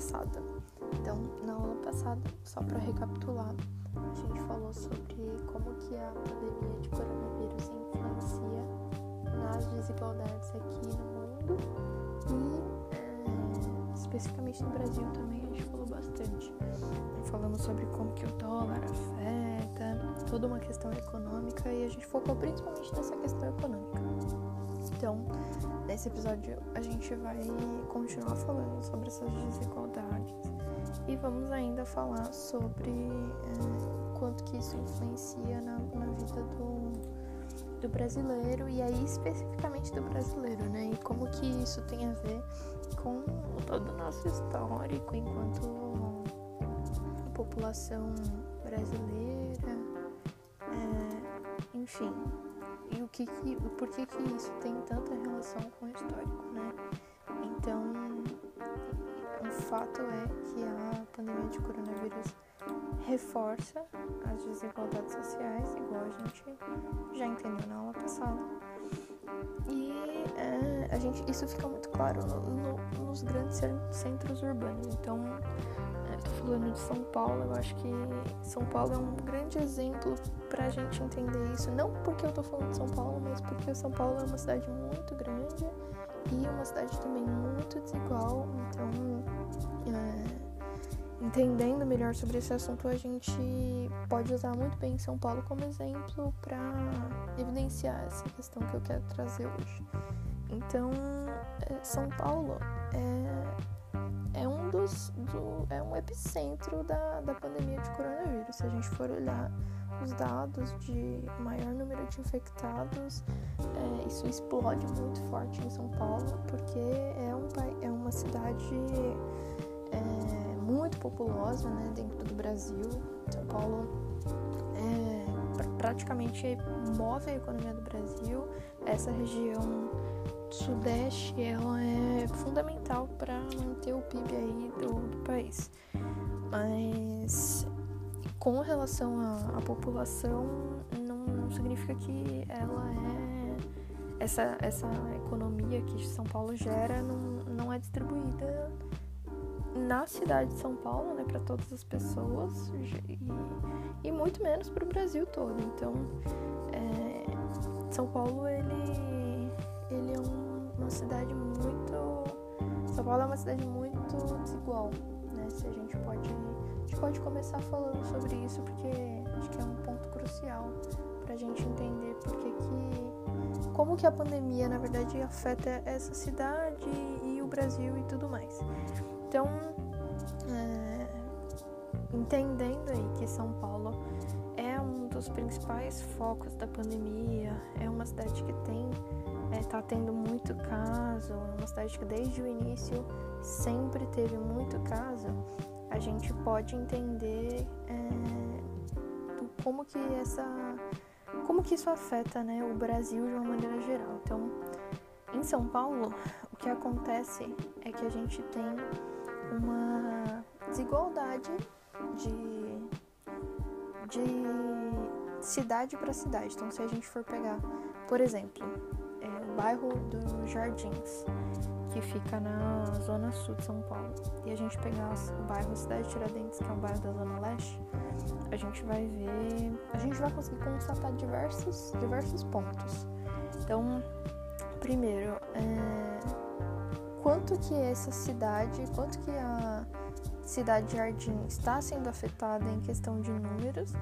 passada. Então, na aula passada, só para recapitular, a gente falou sobre como que a pandemia de coronavírus influencia nas desigualdades aqui no mundo e é, especificamente no Brasil também a gente falou bastante. Falamos sobre como que o dólar afeta, toda uma questão econômica e a gente focou principalmente nessa questão econômica. Então, nesse episódio a gente vai continuar falando sobre essas desigualdades e vamos ainda falar sobre é, quanto que isso influencia na, na vida do, do brasileiro e aí especificamente do brasileiro, né? E como que isso tem a ver com todo o nosso histórico enquanto população brasileira, enfim, e o que, que por que que isso tem tanta relação com o histórico, né? Então, o fato é que a pandemia de coronavírus reforça as desigualdades sociais, igual a gente já entendeu na aula passada. E é, a gente, isso fica muito claro no, no, nos grandes centros urbanos. Então, Estou falando de São Paulo, eu acho que São Paulo é um grande exemplo para a gente entender isso. Não porque eu estou falando de São Paulo, mas porque São Paulo é uma cidade muito grande e uma cidade também muito desigual. Então, é, entendendo melhor sobre esse assunto, a gente pode usar muito bem São Paulo como exemplo para evidenciar essa questão que eu quero trazer hoje. Então, é, São Paulo é é um dos do, é um epicentro da, da pandemia de coronavírus. Se a gente for olhar os dados de maior número de infectados, é, isso explode muito forte em São Paulo, porque é, um, é uma cidade é, muito populosa né, dentro do Brasil. São Paulo é, praticamente move a economia do Brasil. Essa região Sudeste ela é fundamental para manter o PIB aí do, do, país. Mas com relação à, população, não, não, significa que ela é essa, essa economia que São Paulo gera não, não é distribuída na cidade de São Paulo, né, para todas as pessoas e, e muito menos para o Brasil todo. Então, é, São Paulo ele cidade muito. São Paulo é uma cidade muito desigual, né? Se a gente pode. A gente pode começar falando sobre isso porque acho que é um ponto crucial pra gente entender porque que. como que a pandemia na verdade afeta essa cidade e o Brasil e tudo mais. Então, é, entendendo aí que São Paulo é um dos principais focos da pandemia, é uma cidade que tem está é, tendo muito caso, é uma cidade que desde o início sempre teve muito caso, a gente pode entender é, como que essa como que isso afeta né, o Brasil de uma maneira geral. Então, em São Paulo, o que acontece é que a gente tem uma desigualdade de, de cidade para cidade. Então, se a gente for pegar, por exemplo, bairro dos Jardins, que fica na zona sul de São Paulo, e a gente pegar o bairro Cidade Tiradentes, que é um bairro da zona leste, a gente vai ver, a gente vai conseguir constatar diversos, diversos pontos. Então, primeiro, é, quanto que essa cidade, quanto que a cidade de Jardim está sendo afetada em questão de números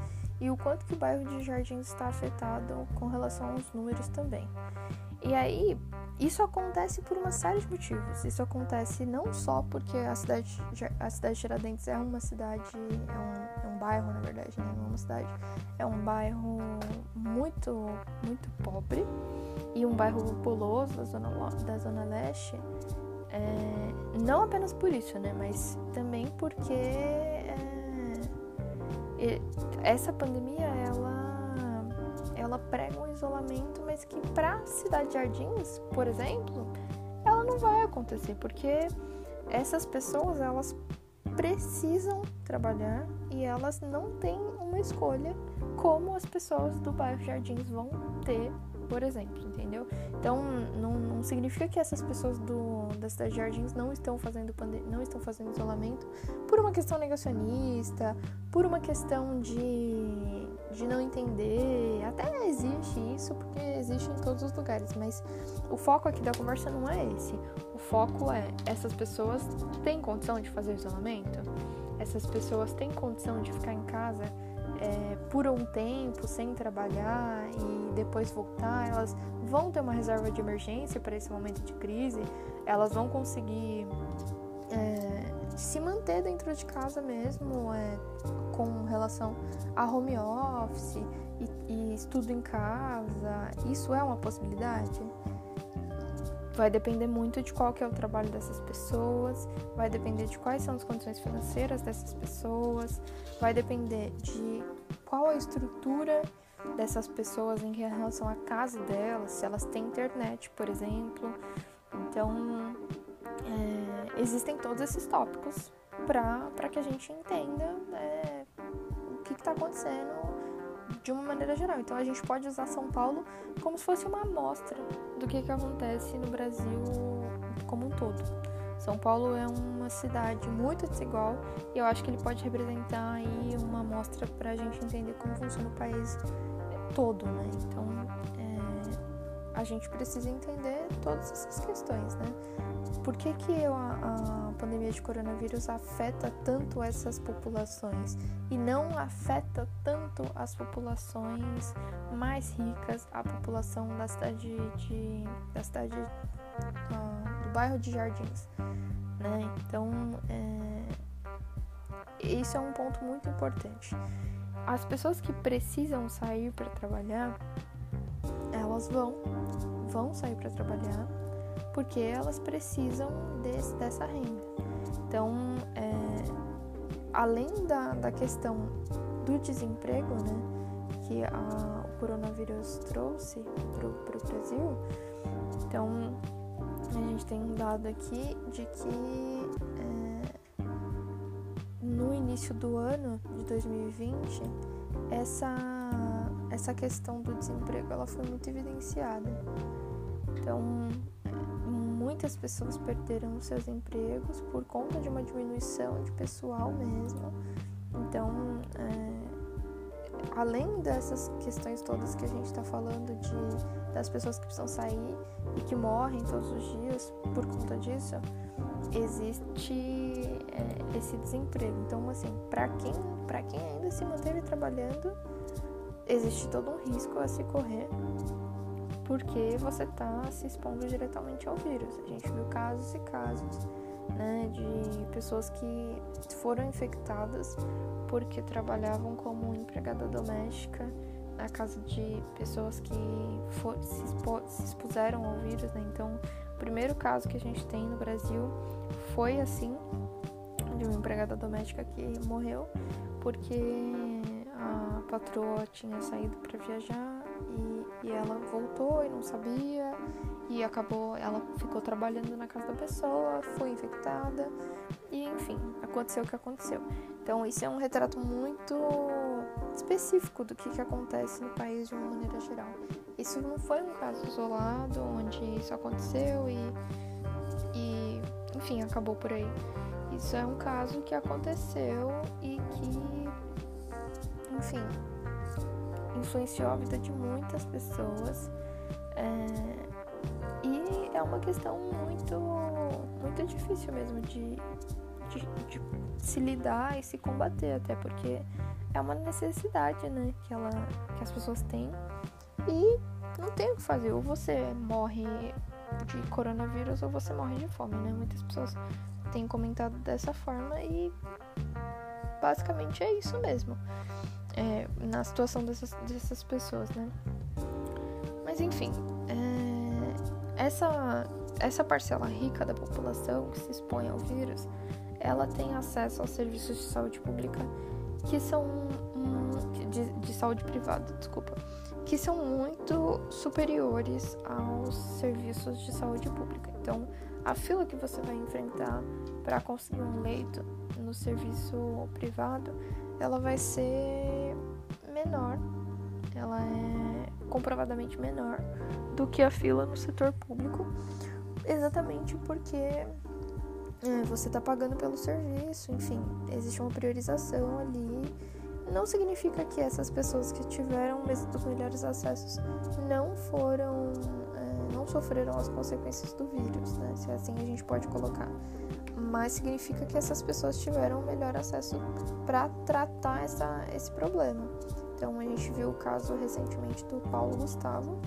e o quanto que o bairro de Jardim está afetado com relação aos números também. E aí, isso acontece por uma série de motivos. Isso acontece não só porque a cidade, a cidade de Tiradentes é uma cidade, é um, é um bairro, na verdade, né? não é uma cidade, é um bairro muito, muito pobre e um bairro populoso da zona, da zona leste. É, não apenas por isso, né? Mas também porque é, essa pandemia, ela ela prega um isolamento, mas que para Cidade Jardins, por exemplo, ela não vai acontecer, porque essas pessoas elas precisam trabalhar e elas não têm uma escolha como as pessoas do bairro Jardins vão ter, por exemplo, entendeu? Então não, não significa que essas pessoas do, da cidade de Jardins não estão fazendo não estão fazendo isolamento por uma questão negacionista, por uma questão de, de não entender. Até existe isso, porque existe em todos os lugares, mas o foco aqui da conversa não é esse. O foco é essas pessoas têm condição de fazer isolamento? Essas pessoas têm condição de ficar em casa é, por um tempo sem trabalhar e depois voltar? Elas vão ter uma reserva de emergência para esse momento de crise? Elas vão conseguir é, se manter dentro de casa mesmo é, com relação a home office e, e estudo em casa? Isso é uma possibilidade? Vai depender muito de qual que é o trabalho dessas pessoas, vai depender de quais são as condições financeiras dessas pessoas, vai depender de qual a estrutura dessas pessoas em relação à casa delas, se elas têm internet, por exemplo. Então, é, existem todos esses tópicos para que a gente entenda é, o que está acontecendo de uma maneira geral. Então a gente pode usar São Paulo como se fosse uma amostra do que, que acontece no Brasil como um todo. São Paulo é uma cidade muito desigual e eu acho que ele pode representar aí uma amostra para a gente entender como funciona o país todo, né? Então a gente precisa entender todas essas questões, né? Por que, que a, a pandemia de coronavírus afeta tanto essas populações e não afeta tanto as populações mais ricas, a população da cidade de, da cidade uh, do bairro de Jardins, né? Então é, isso é um ponto muito importante. As pessoas que precisam sair para trabalhar, elas vão, vão sair para trabalhar porque elas precisam desse, dessa renda. Então, é, além da, da questão do desemprego, né, que a, o coronavírus trouxe para o Brasil, então a gente tem um dado aqui de que é, no início do ano de 2020 essa, essa questão do desemprego ela foi muito evidenciada. Então muitas pessoas perderam seus empregos por conta de uma diminuição de pessoal mesmo. Então, é, além dessas questões todas que a gente está falando de das pessoas que precisam sair e que morrem todos os dias por conta disso, existe é, esse desemprego. Então, assim, para quem quem ainda se manteve trabalhando, existe todo um risco a se correr porque você está se expondo diretamente ao vírus. A gente viu casos e casos né, de pessoas que foram infectadas porque trabalhavam como empregada doméstica na casa de pessoas que for, se, expo, se, expuseram ao vírus. Né? Então, o primeiro caso que a gente tem no Brasil foi assim, de uma empregada doméstica que morreu porque patroa tinha saído para viajar e e ela voltou e não sabia e acabou, ela ficou trabalhando na casa da pessoa, foi infectada e enfim, aconteceu o que aconteceu. Então isso é um retrato muito específico do que, que acontece no país de uma maneira geral. Isso não foi um caso isolado onde isso aconteceu e, e enfim, acabou por aí. Isso é um caso que aconteceu e que, enfim, influenciou a vida de muitas pessoas. É, e é uma questão muito, muito difícil mesmo de, de, de, se lidar e se combater, até porque é uma necessidade né, que, ela, que as pessoas têm e não tem o que fazer. Ou você morre de coronavírus ou você morre de fome, né? Muitas pessoas têm comentado dessa forma e basicamente é isso mesmo é, na situação dessas, dessas pessoas, né? Mas enfim, é, essa, essa parcela rica da população que se expõe ao vírus, ela tem acesso aos serviços de saúde pública que são de, de saúde privada, desculpa, que são muito superiores aos serviços de saúde pública. Então, a fila que você vai enfrentar para conseguir um leito no serviço privado ela vai ser menor, ela é comprovadamente menor do que a fila no setor público, exatamente porque é, você está pagando pelo serviço, enfim, existe uma priorização ali. Não significa que essas pessoas que tiveram os melhores acessos não foram, é, não sofreram as consequências do vírus, né? Se é assim a gente pode colocar. Mas significa que essas pessoas tiveram melhor acesso para tratar essa, esse problema. Então a gente viu o caso recentemente do Paulo Gustavo,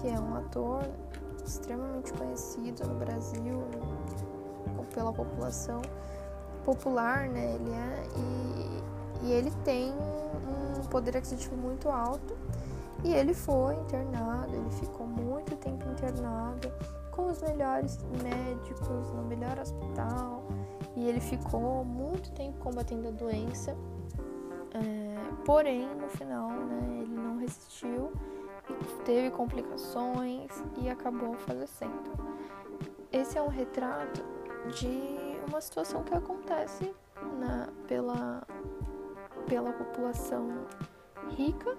que é um ator extremamente conhecido no Brasil pela população popular, né? Ele é e, e ele tem um poder aquisitivo muito alto e ele foi internado, ele ficou muito tempo internado com os melhores médicos no melhor hospital e ele ficou muito tempo combatendo a doença. É, porém, no final, né, ele não resistiu teve complicações e acabou falecendo. Esse é um retrato de uma situação que acontece na, pela, pela população rica,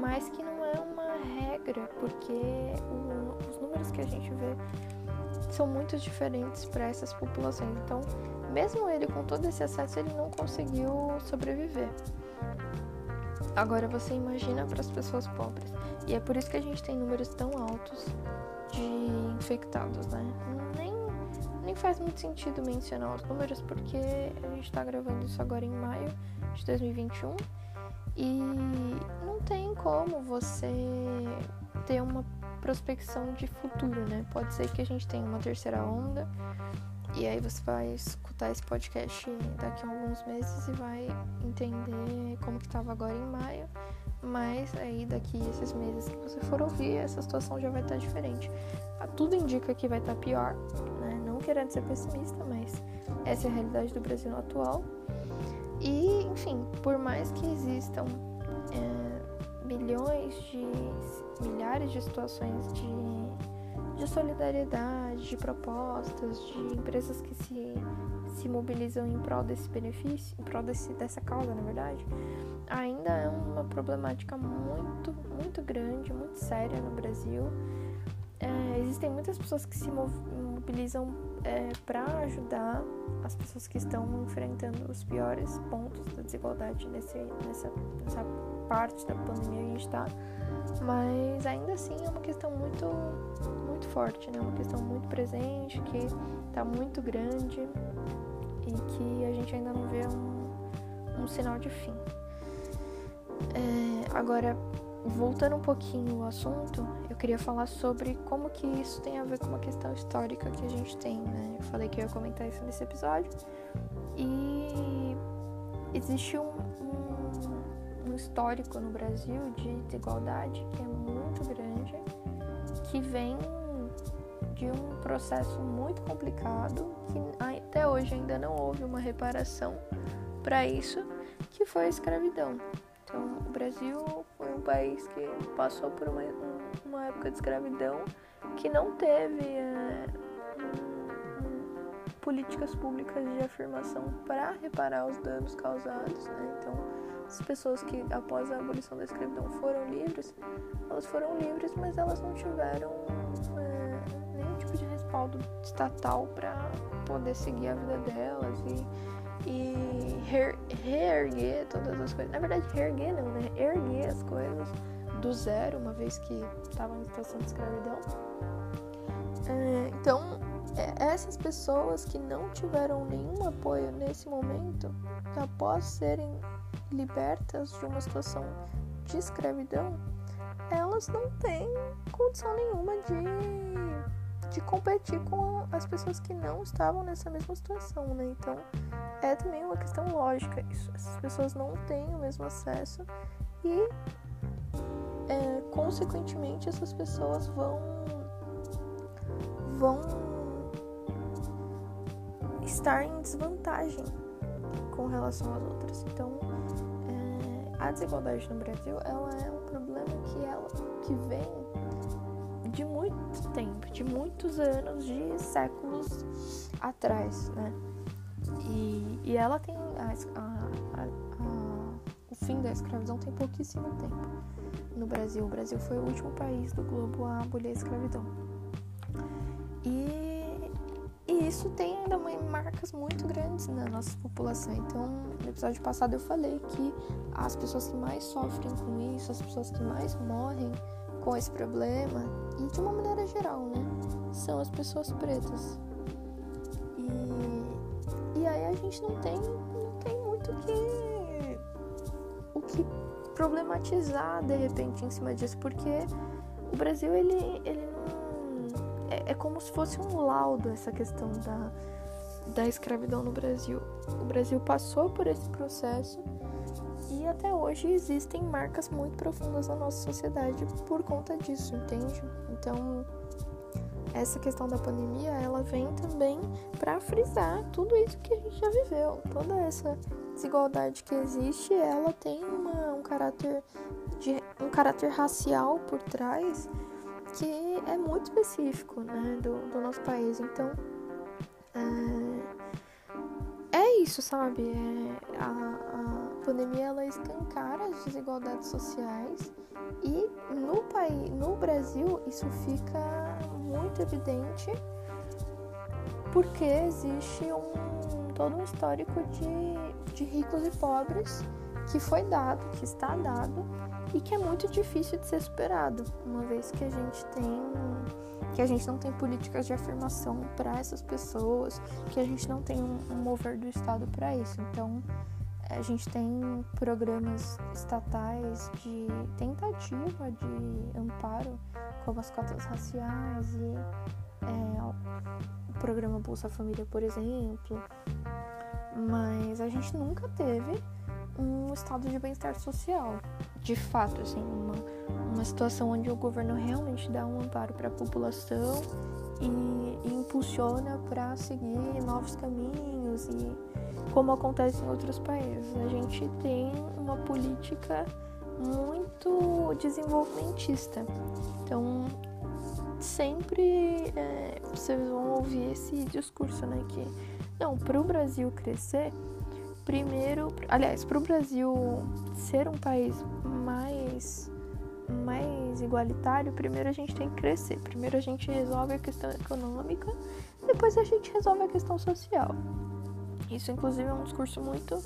mas que não é uma regra, porque o, os números que a gente vê são muito diferentes para essas populações. Então, mesmo ele com todo esse acesso, ele não conseguiu sobreviver. Agora você imagina para as pessoas pobres. E é por isso que a gente tem números tão altos de infectados, né? Nem, nem faz muito sentido mencionar os números porque a gente está gravando isso agora em maio de 2021 e não tem como você ter uma prospecção de futuro, né? Pode ser que a gente tenha uma terceira onda e aí você vai escutar esse podcast daqui a alguns meses e vai entender como que estava agora em maio. Mas aí daqui esses meses que você for ouvir, essa situação já vai estar tá diferente. Ah, tudo indica que vai estar tá pior, né? Não querendo ser pessimista, mas essa é a realidade do Brasil atual. E, enfim, por mais que existam é, milhões de milhares de situações de de solidariedade, de propostas, de empresas que se, se mobilizam em prol desse benefício, em prol desse, dessa causa, na verdade, ainda é uma problemática muito, muito grande, muito séria no Brasil. É, existem muitas pessoas que se mobilizam é, para ajudar as pessoas que estão enfrentando os piores pontos da desigualdade nesse, nessa, nessa parte da pandemia que a gente está mas ainda assim é uma questão muito, muito forte, né? Uma questão muito presente, que está muito grande e que a gente ainda não vê um, um sinal de fim. É, agora, voltando um pouquinho ao assunto, eu queria falar sobre como que isso tem a ver com uma questão histórica que a gente tem, né? Eu falei que eu ia comentar isso nesse episódio. E existe um, histórico no Brasil de desigualdade que é muito grande, que vem de um processo muito complicado, que até hoje ainda não houve uma reparação para isso, que foi a escravidão. Então, o Brasil foi um país que passou por uma, uma época de escravidão que não teve é, políticas públicas de afirmação para reparar os danos causados. Né? Então, as pessoas que após a abolição da escravidão foram livres, elas foram livres, mas elas não tiveram é, nenhum tipo de respaldo estatal para poder seguir a vida delas e, e reerguer todas as coisas. Na verdade, reerguer não, né? Erguer as coisas do zero, uma vez que estavam em situação de escravidão. É, então, é, essas pessoas que não tiveram nenhum apoio nesse momento, após serem libertas de uma situação de escravidão, elas não têm condição nenhuma de, de competir com as pessoas que não estavam nessa mesma situação, né? Então é também uma questão lógica isso. Essas pessoas não têm o mesmo acesso e, é, consequentemente, essas pessoas vão vão estar em desvantagem com relação às outras. Então, a desigualdade no Brasil ela é um problema que ela que vem de muito tempo, de muitos anos, de séculos atrás, né? E, e ela tem a, a, a, o fim da escravidão tem pouquíssimo tempo no Brasil. O Brasil foi o último país do globo a abolir a escravidão. E isso tem ainda marcas muito grandes na nossa população. Então, no episódio passado eu falei que as pessoas que mais sofrem com isso, as pessoas que mais morrem com esse problema, e de uma maneira geral, né, são as pessoas pretas. E, e aí a gente não tem, não tem muito que, o que problematizar de repente em cima disso, porque o Brasil ele, ele. É, como se fosse um laudo essa questão da, da escravidão no Brasil. O Brasil passou por esse processo e até hoje existem marcas muito profundas na nossa sociedade por conta disso, entende? Então, essa questão da pandemia, ela vem também para frisar tudo isso que a gente já viveu, toda essa desigualdade que existe, ela tem uma, um caráter de um caráter racial por trás que é muito específico, né, do, do nosso país. Então, é, é isso, sabe? É, a, a pandemia ela escancara as desigualdades sociais e no país, no Brasil, isso fica muito evidente porque existe um todo um histórico de, de ricos e pobres que foi dado, que está dado e que é muito difícil de ser superado, uma vez que a gente tem que a gente não tem políticas de afirmação para essas pessoas, que a gente não tem um, mover do Estado para isso. Então, a gente tem programas estatais de tentativa de amparo, como as cotas raciais e é, o programa Bolsa Família, por exemplo. Mas a gente nunca teve um estado de bem-estar social. De fato, assim, uma, uma situação onde o governo realmente dá um amparo para a população e, e impulsiona para seguir novos caminhos e como acontece em outros países. A gente tem uma política muito desenvolvimentista. Então, sempre é, vocês vão ouvir esse discurso, né? Que não, para o Brasil crescer, primeiro, aliás, para o Brasil ser um país mais mais igualitário, primeiro a gente tem que crescer. Primeiro a gente resolve a questão econômica, depois a gente resolve a questão social. Isso, inclusive, é um discurso muito,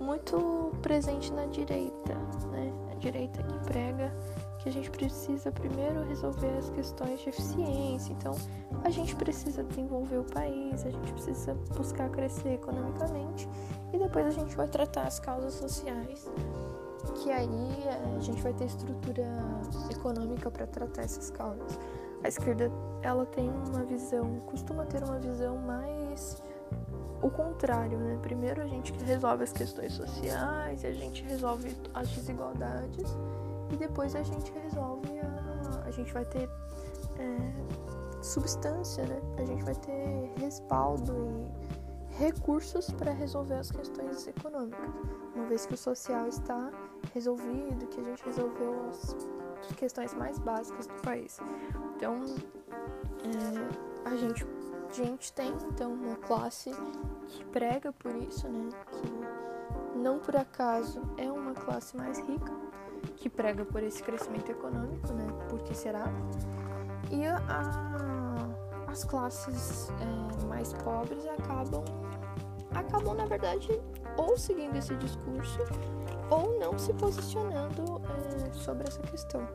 muito presente na direita, né? A direita que prega que a gente precisa primeiro resolver as questões de eficiência. Então, a gente precisa desenvolver o país, a gente precisa buscar crescer economicamente e depois a gente vai tratar as causas sociais. Que aí eh, a gente vai ter estrutura econômica para tratar essas causas. A esquerda, ela tem uma visão, costuma ter uma visão mais o contrário, né? Primeiro a gente resolve as questões sociais, a gente resolve as desigualdades e depois a gente resolve a. A gente vai ter é, substância, né? A gente vai ter respaldo e recursos para resolver as questões econômicas. Uma vez que o social está resolvido, que a gente resolveu as questões mais básicas do país. Então, é, a gente a gente tem então uma classe que prega por isso, né? Que não por acaso é uma classe mais rica, que prega por esse crescimento econômico, né? Porque será? E a, as classes é, mais pobres acabam, acabam na verdade ou seguindo esse discurso ou não se posicionando é, sobre essa questão.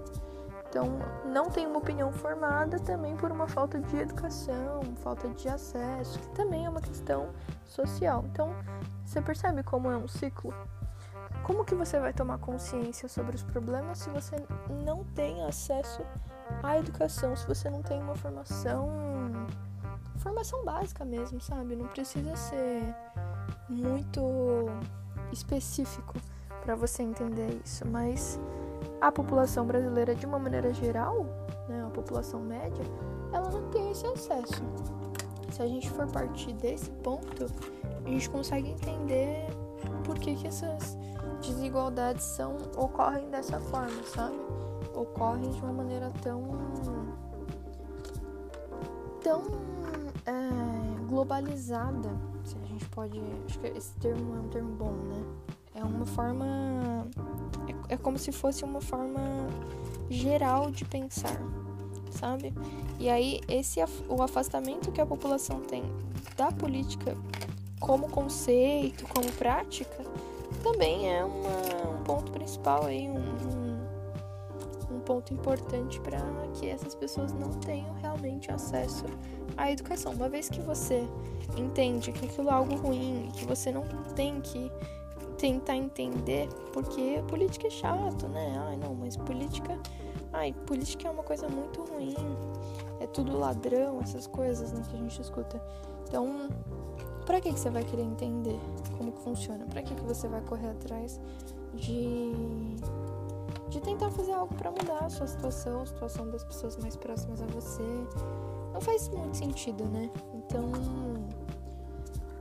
Então, não tem uma opinião formada também por uma falta de educação, falta de acesso, que também é uma questão social. Então, você percebe como é um ciclo? Como que você vai tomar consciência sobre os problemas se você não tem acesso à educação, se você não tem uma formação formação básica mesmo, sabe? Não precisa ser muito específico para você entender isso, mas a população brasileira, de uma maneira geral, né, a população média, ela não tem esse acesso. Se a gente for partir desse ponto, a gente consegue entender por que, que essas desigualdades são, ocorrem dessa forma, sabe? Ocorrem de uma maneira tão. tão é, globalizada. Se a gente pode. Acho que esse termo é um termo bom, né? É uma forma. É, é como se fosse uma forma geral de pensar. sabe? E aí esse o afastamento que a população tem da política como conceito, como prática, também é uma, um ponto principal aí, um, um, ponto importante para que essas pessoas não tenham realmente acesso à educação. Uma vez que você entende que aquilo é algo ruim, que você não tem que tentar entender, porque política é chato, né? Ai, não, mas política. Ai, política é uma coisa muito ruim. É tudo ladrão, essas coisas né, que a gente escuta. Então, para que, que você vai querer entender como que funciona? Para que, que você vai correr atrás de, de tentar fazer algo para mudar a sua situação, a situação das pessoas mais próximas a você? Não faz muito sentido, né? Então,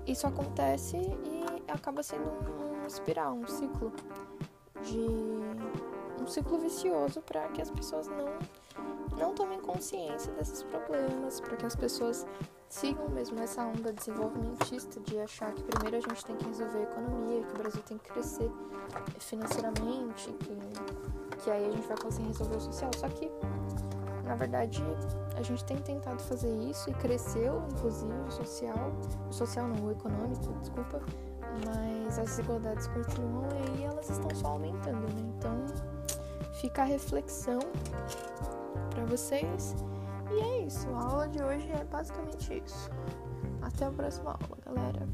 isso acontece e acaba sendo um espiral, um ciclo de um ciclo vicioso para que as pessoas não não tomem consciência desses problemas, para que as pessoas sigam mesmo essa onda desenvolvimentista de achar que primeiro a gente tem que resolver a economia, que o Brasil tem que crescer financeiramente, que, que aí a gente vai conseguir resolver o social. Só que, na verdade, a gente tem tentado fazer isso e cresceu, inclusive, o social, o social não, o econômico, desculpa, mas as desigualdades continuam e elas estão só aumentando, né? Então fica a reflexão para vocês. E é isso, a aula de hoje é basicamente isso. Até a próxima aula, galera.